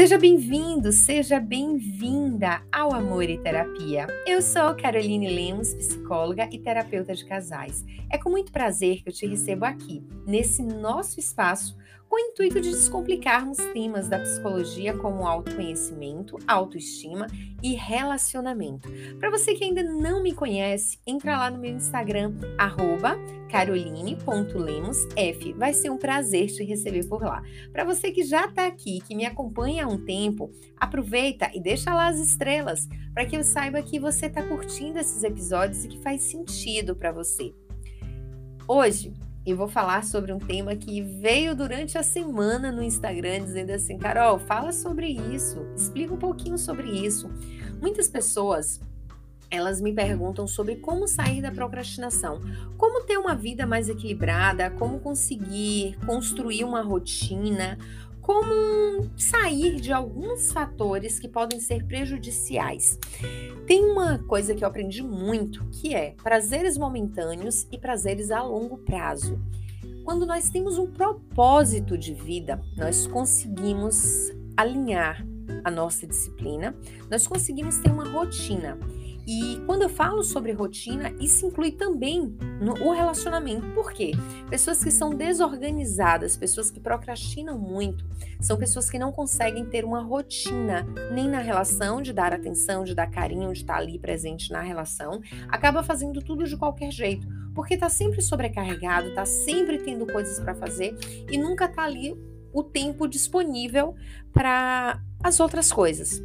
Seja bem-vindo, seja bem-vinda ao Amor e Terapia. Eu sou Caroline Lemos, psicóloga e terapeuta de casais. É com muito prazer que eu te recebo aqui, nesse nosso espaço com o intuito de descomplicarmos temas da psicologia como autoconhecimento, autoestima e relacionamento. Para você que ainda não me conhece, entra lá no meu Instagram, caroline.lemosf. Vai ser um prazer te receber por lá. Para você que já está aqui, que me acompanha há um tempo, aproveita e deixa lá as estrelas para que eu saiba que você está curtindo esses episódios e que faz sentido para você. Hoje e vou falar sobre um tema que veio durante a semana no Instagram dizendo assim: Carol, fala sobre isso, explica um pouquinho sobre isso. Muitas pessoas elas me perguntam sobre como sair da procrastinação, como ter uma vida mais equilibrada, como conseguir construir uma rotina, como sair de alguns fatores que podem ser prejudiciais. Tem uma coisa que eu aprendi muito, que é prazeres momentâneos e prazeres a longo prazo. Quando nós temos um propósito de vida, nós conseguimos alinhar a nossa disciplina, nós conseguimos ter uma rotina. E quando eu falo sobre rotina, isso inclui também no, o relacionamento. Por quê? Pessoas que são desorganizadas, pessoas que procrastinam muito, são pessoas que não conseguem ter uma rotina, nem na relação, de dar atenção, de dar carinho, de estar ali presente na relação, acaba fazendo tudo de qualquer jeito. Porque está sempre sobrecarregado, está sempre tendo coisas para fazer e nunca está ali o tempo disponível para as outras coisas.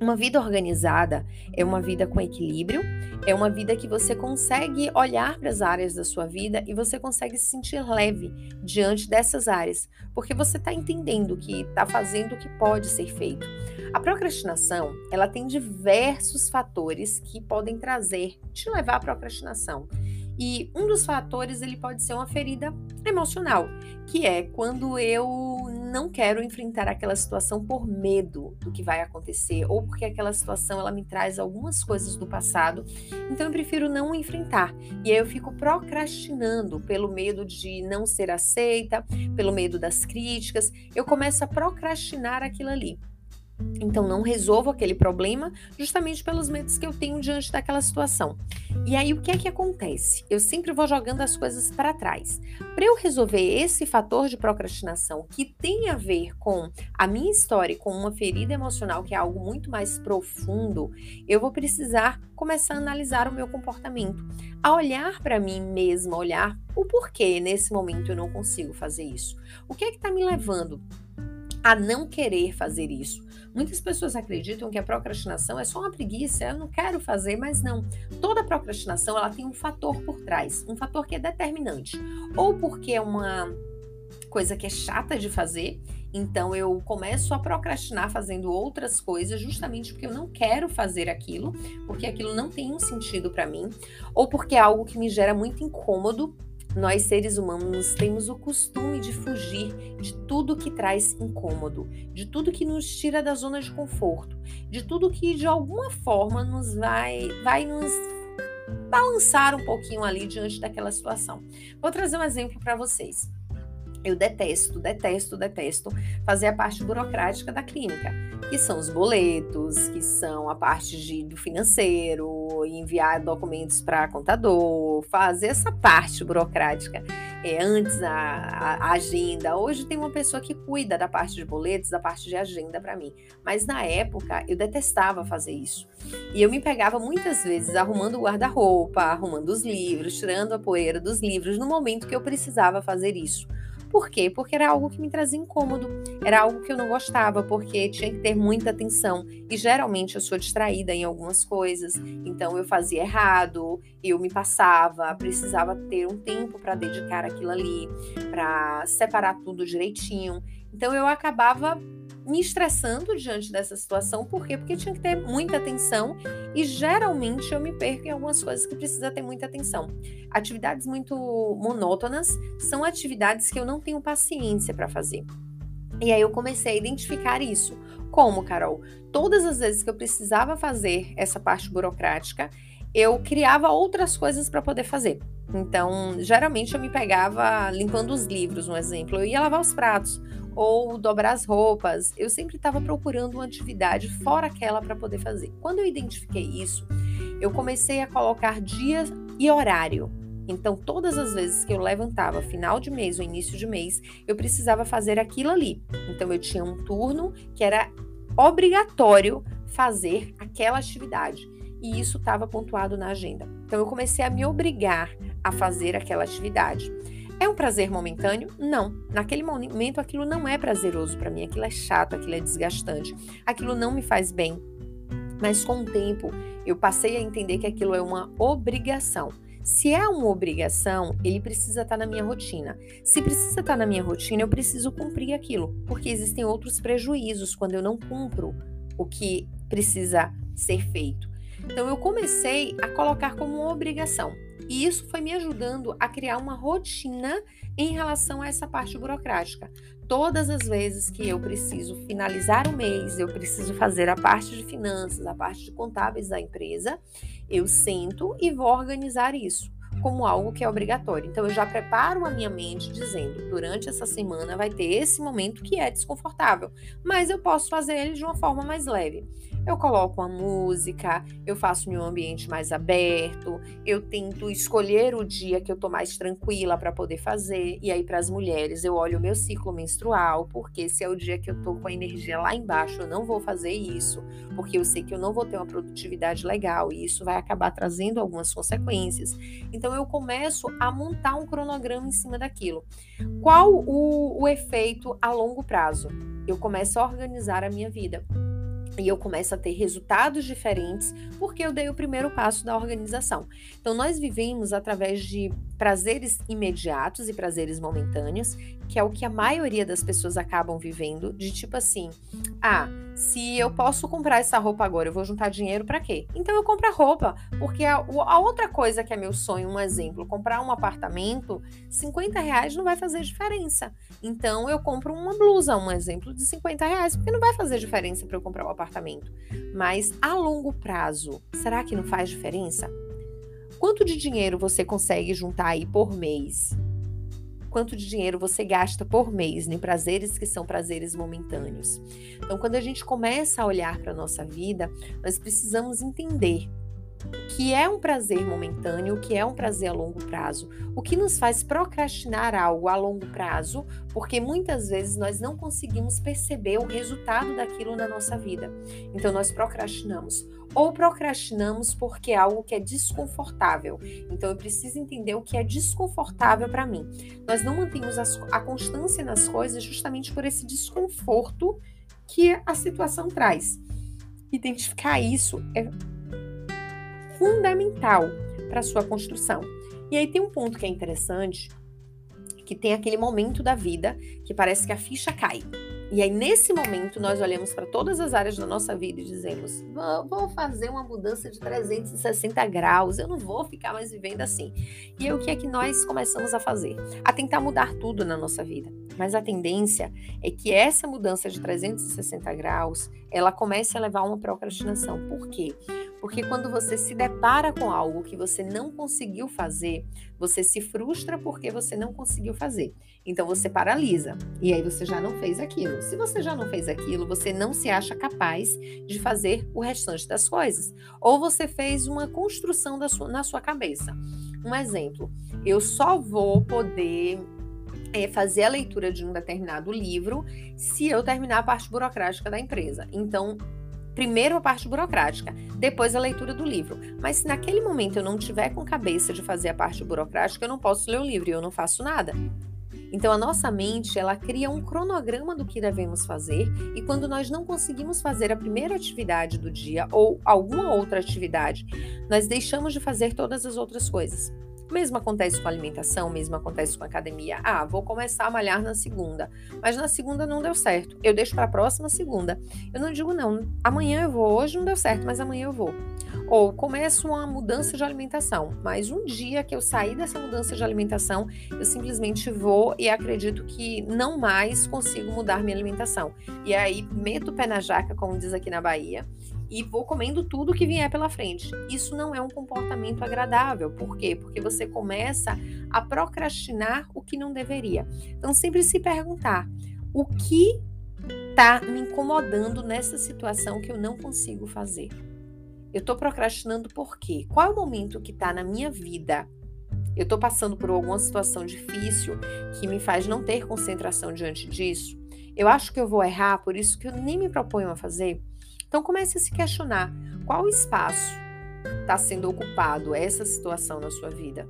Uma vida organizada é uma vida com equilíbrio, é uma vida que você consegue olhar para as áreas da sua vida e você consegue se sentir leve diante dessas áreas, porque você está entendendo que está fazendo o que pode ser feito. A procrastinação, ela tem diversos fatores que podem trazer, te levar à procrastinação. E um dos fatores ele pode ser uma ferida emocional, que é quando eu não quero enfrentar aquela situação por medo do que vai acontecer ou porque aquela situação ela me traz algumas coisas do passado, então eu prefiro não enfrentar. E aí eu fico procrastinando pelo medo de não ser aceita, pelo medo das críticas, eu começo a procrastinar aquilo ali. Então não resolvo aquele problema justamente pelos medos que eu tenho diante daquela situação. E aí o que é que acontece? Eu sempre vou jogando as coisas para trás. Para eu resolver esse fator de procrastinação que tem a ver com a minha história, com uma ferida emocional que é algo muito mais profundo, eu vou precisar começar a analisar o meu comportamento, a olhar para mim mesma, olhar o porquê nesse momento eu não consigo fazer isso. O que é que está me levando a não querer fazer isso. Muitas pessoas acreditam que a procrastinação é só uma preguiça, eu não quero fazer, mas não. Toda procrastinação ela tem um fator por trás, um fator que é determinante. Ou porque é uma coisa que é chata de fazer, então eu começo a procrastinar fazendo outras coisas justamente porque eu não quero fazer aquilo, porque aquilo não tem um sentido para mim, ou porque é algo que me gera muito incômodo nós, seres humanos, temos o costume de fugir de tudo que traz incômodo, de tudo que nos tira da zona de conforto, de tudo que de alguma forma nos vai, vai nos balançar um pouquinho ali diante daquela situação. Vou trazer um exemplo para vocês. Eu detesto, detesto, detesto fazer a parte burocrática da clínica, que são os boletos, que são a parte de, do financeiro, enviar documentos para contador, fazer essa parte burocrática. É, antes a, a, agenda. Hoje tem uma pessoa que cuida da parte de boletos, da parte de agenda para mim. Mas na época eu detestava fazer isso. E eu me pegava muitas vezes arrumando o guarda-roupa, arrumando os livros, tirando a poeira dos livros no momento que eu precisava fazer isso. Por quê? Porque era algo que me trazia incômodo, era algo que eu não gostava, porque tinha que ter muita atenção. E geralmente eu sou distraída em algumas coisas, então eu fazia errado, eu me passava, precisava ter um tempo para dedicar aquilo ali, para separar tudo direitinho. Então eu acabava me estressando diante dessa situação. Por quê? Porque tinha que ter muita atenção e geralmente eu me perco em algumas coisas que precisa ter muita atenção. Atividades muito monótonas são atividades que eu não tenho paciência para fazer. E aí eu comecei a identificar isso. Como, Carol? Todas as vezes que eu precisava fazer essa parte burocrática, eu criava outras coisas para poder fazer. Então, geralmente eu me pegava limpando os livros, um exemplo. Eu ia lavar os pratos. Ou dobrar as roupas. Eu sempre estava procurando uma atividade fora aquela para poder fazer. Quando eu identifiquei isso, eu comecei a colocar dia e horário. Então, todas as vezes que eu levantava final de mês ou início de mês, eu precisava fazer aquilo ali. Então, eu tinha um turno que era obrigatório fazer aquela atividade. E isso estava pontuado na agenda. Então, eu comecei a me obrigar a fazer aquela atividade. É um prazer momentâneo? Não. Naquele momento aquilo não é prazeroso para mim, aquilo é chato, aquilo é desgastante, aquilo não me faz bem. Mas com o tempo eu passei a entender que aquilo é uma obrigação. Se é uma obrigação, ele precisa estar tá na minha rotina. Se precisa estar tá na minha rotina, eu preciso cumprir aquilo, porque existem outros prejuízos quando eu não cumpro o que precisa ser feito. Então eu comecei a colocar como uma obrigação. E isso foi me ajudando a criar uma rotina em relação a essa parte burocrática. Todas as vezes que eu preciso finalizar o mês, eu preciso fazer a parte de finanças, a parte de contábeis da empresa, eu sento e vou organizar isso como algo que é obrigatório. Então eu já preparo a minha mente dizendo, durante essa semana vai ter esse momento que é desconfortável, mas eu posso fazer ele de uma forma mais leve. Eu coloco uma música, eu faço um ambiente mais aberto, eu tento escolher o dia que eu tô mais tranquila para poder fazer. E aí, para as mulheres, eu olho o meu ciclo menstrual, porque se é o dia que eu tô com a energia lá embaixo, eu não vou fazer isso, porque eu sei que eu não vou ter uma produtividade legal e isso vai acabar trazendo algumas consequências. Então, eu começo a montar um cronograma em cima daquilo. Qual o, o efeito a longo prazo? Eu começo a organizar a minha vida e eu começo a ter resultados diferentes porque eu dei o primeiro passo da organização. Então, nós vivemos através de prazeres imediatos e prazeres momentâneos, que é o que a maioria das pessoas acabam vivendo, de tipo assim: ah, se eu posso comprar essa roupa agora, eu vou juntar dinheiro para quê? Então eu compro a roupa, porque a, a, outra coisa que é meu sonho, um exemplo, comprar um apartamento, 50 reais não vai fazer diferença. Então eu compro uma blusa, um exemplo de 50 reais, porque não vai fazer diferença para eu comprar um apartamento. Mas a longo prazo, será que não faz diferença? Quanto de dinheiro você consegue juntar aí por mês? Quanto de dinheiro você gasta por mês em prazeres que são prazeres momentâneos? Então, quando a gente começa a olhar para a nossa vida, nós precisamos entender o que é um prazer momentâneo, o que é um prazer a longo prazo, o que nos faz procrastinar algo a longo prazo, porque muitas vezes nós não conseguimos perceber o resultado daquilo na nossa vida. Então nós procrastinamos ou procrastinamos porque é algo que é desconfortável. Então eu preciso entender o que é desconfortável para mim. Nós não mantemos a constância nas coisas justamente por esse desconforto que a situação traz. Identificar isso é fundamental para a sua construção. E aí tem um ponto que é interessante, que tem aquele momento da vida que parece que a ficha cai. E aí, nesse momento, nós olhamos para todas as áreas da nossa vida e dizemos: vou fazer uma mudança de 360 graus, eu não vou ficar mais vivendo assim. E aí, o que é que nós começamos a fazer? A tentar mudar tudo na nossa vida. Mas a tendência é que essa mudança de 360 graus ela comece a levar a uma procrastinação. Por quê? Porque quando você se depara com algo que você não conseguiu fazer, você se frustra porque você não conseguiu fazer. Então você paralisa e aí você já não fez aquilo. Se você já não fez aquilo, você não se acha capaz de fazer o restante das coisas. Ou você fez uma construção sua, na sua cabeça. Um exemplo, eu só vou poder é, fazer a leitura de um determinado livro se eu terminar a parte burocrática da empresa. Então, primeiro a parte burocrática, depois a leitura do livro. Mas se naquele momento eu não tiver com cabeça de fazer a parte burocrática, eu não posso ler o livro e eu não faço nada. Então a nossa mente, ela cria um cronograma do que devemos fazer e quando nós não conseguimos fazer a primeira atividade do dia ou alguma outra atividade, nós deixamos de fazer todas as outras coisas. Mesmo acontece com a alimentação, mesmo acontece com a academia. Ah, vou começar a malhar na segunda, mas na segunda não deu certo. Eu deixo para a próxima segunda. Eu não digo não, amanhã eu vou, hoje não deu certo, mas amanhã eu vou. Ou começo uma mudança de alimentação, mas um dia que eu sair dessa mudança de alimentação, eu simplesmente vou e acredito que não mais consigo mudar minha alimentação. E aí meto o pé na jaca, como diz aqui na Bahia, e vou comendo tudo que vier pela frente. Isso não é um comportamento agradável. Por quê? Porque você começa a procrastinar o que não deveria. Então, sempre se perguntar: O que está me incomodando nessa situação que eu não consigo fazer? Eu estou procrastinando por quê? Qual é o momento que está na minha vida? Eu estou passando por alguma situação difícil que me faz não ter concentração diante disso? Eu acho que eu vou errar, por isso que eu nem me proponho a fazer? Então comece a se questionar qual espaço está sendo ocupado essa situação na sua vida.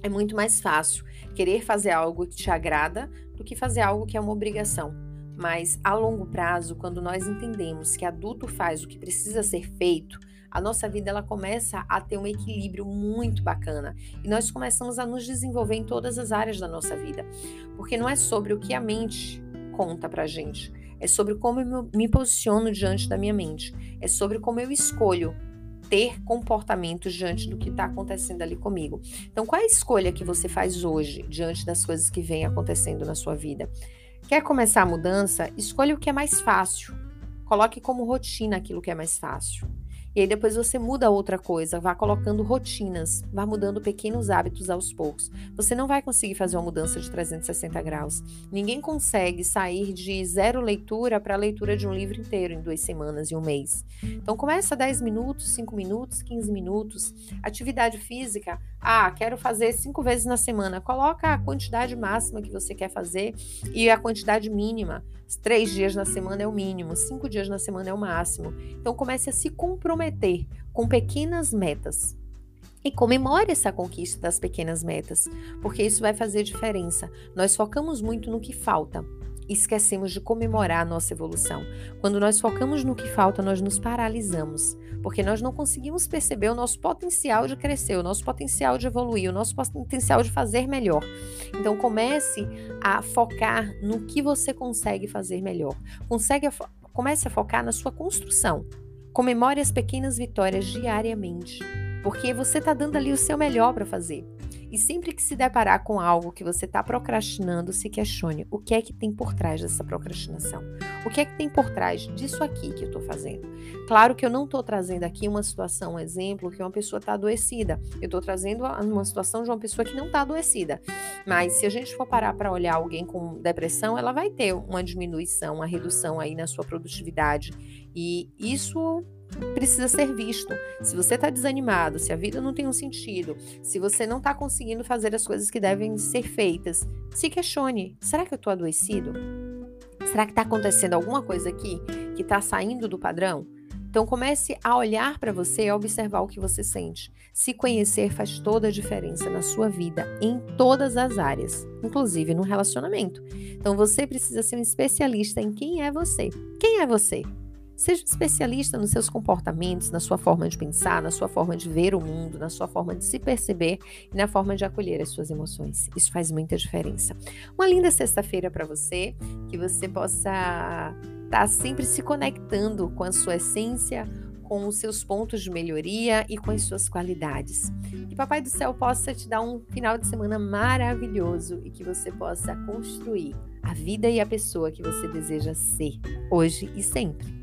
É muito mais fácil querer fazer algo que te agrada do que fazer algo que é uma obrigação. Mas a longo prazo, quando nós entendemos que adulto faz o que precisa ser feito, a nossa vida ela começa a ter um equilíbrio muito bacana e nós começamos a nos desenvolver em todas as áreas da nossa vida, porque não é sobre o que a mente conta pra gente, é sobre como eu me posiciono diante da minha mente, é sobre como eu escolho ter comportamentos diante do que está acontecendo ali comigo. Então, qual é a escolha que você faz hoje diante das coisas que vêm acontecendo na sua vida? Quer começar a mudança? Escolha o que é mais fácil. Coloque como rotina aquilo que é mais fácil. E aí depois você muda outra coisa, vá colocando rotinas, vá mudando pequenos hábitos aos poucos. Você não vai conseguir fazer uma mudança de 360 graus. Ninguém consegue sair de zero leitura para a leitura de um livro inteiro em duas semanas e um mês. Então começa 10 minutos, 5 minutos, 15 minutos. Atividade física, ah, quero fazer cinco vezes na semana. Coloca a quantidade máxima que você quer fazer e a quantidade mínima. Três dias na semana é o mínimo, cinco dias na semana é o máximo. Então comece a se comprometer com pequenas metas. E comemore essa conquista das pequenas metas, porque isso vai fazer diferença. Nós focamos muito no que falta, esquecemos de comemorar a nossa evolução. Quando nós focamos no que falta, nós nos paralisamos, porque nós não conseguimos perceber o nosso potencial de crescer, o nosso potencial de evoluir, o nosso potencial de fazer melhor. Então comece a focar no que você consegue fazer melhor. Consegue comece a focar na sua construção. Comemore as pequenas vitórias diariamente, porque você está dando ali o seu melhor para fazer. E sempre que se deparar com algo que você está procrastinando, se questione o que é que tem por trás dessa procrastinação. O que é que tem por trás disso aqui que eu estou fazendo? Claro que eu não estou trazendo aqui uma situação, um exemplo, que uma pessoa está adoecida. Eu estou trazendo uma situação de uma pessoa que não está adoecida. Mas se a gente for parar para olhar alguém com depressão, ela vai ter uma diminuição, uma redução aí na sua produtividade. E isso precisa ser visto. Se você está desanimado, se a vida não tem um sentido, se você não está conseguindo fazer as coisas que devem ser feitas, se questione: será que eu estou adoecido? Será que está acontecendo alguma coisa aqui que está saindo do padrão? Então comece a olhar para você e a observar o que você sente. Se conhecer faz toda a diferença na sua vida, em todas as áreas, inclusive no relacionamento. Então você precisa ser um especialista em quem é você. Quem é você? Seja especialista nos seus comportamentos, na sua forma de pensar, na sua forma de ver o mundo, na sua forma de se perceber e na forma de acolher as suas emoções. Isso faz muita diferença. Uma linda sexta-feira para você, que você possa estar tá sempre se conectando com a sua essência, com os seus pontos de melhoria e com as suas qualidades. Que Papai do Céu possa te dar um final de semana maravilhoso e que você possa construir a vida e a pessoa que você deseja ser, hoje e sempre.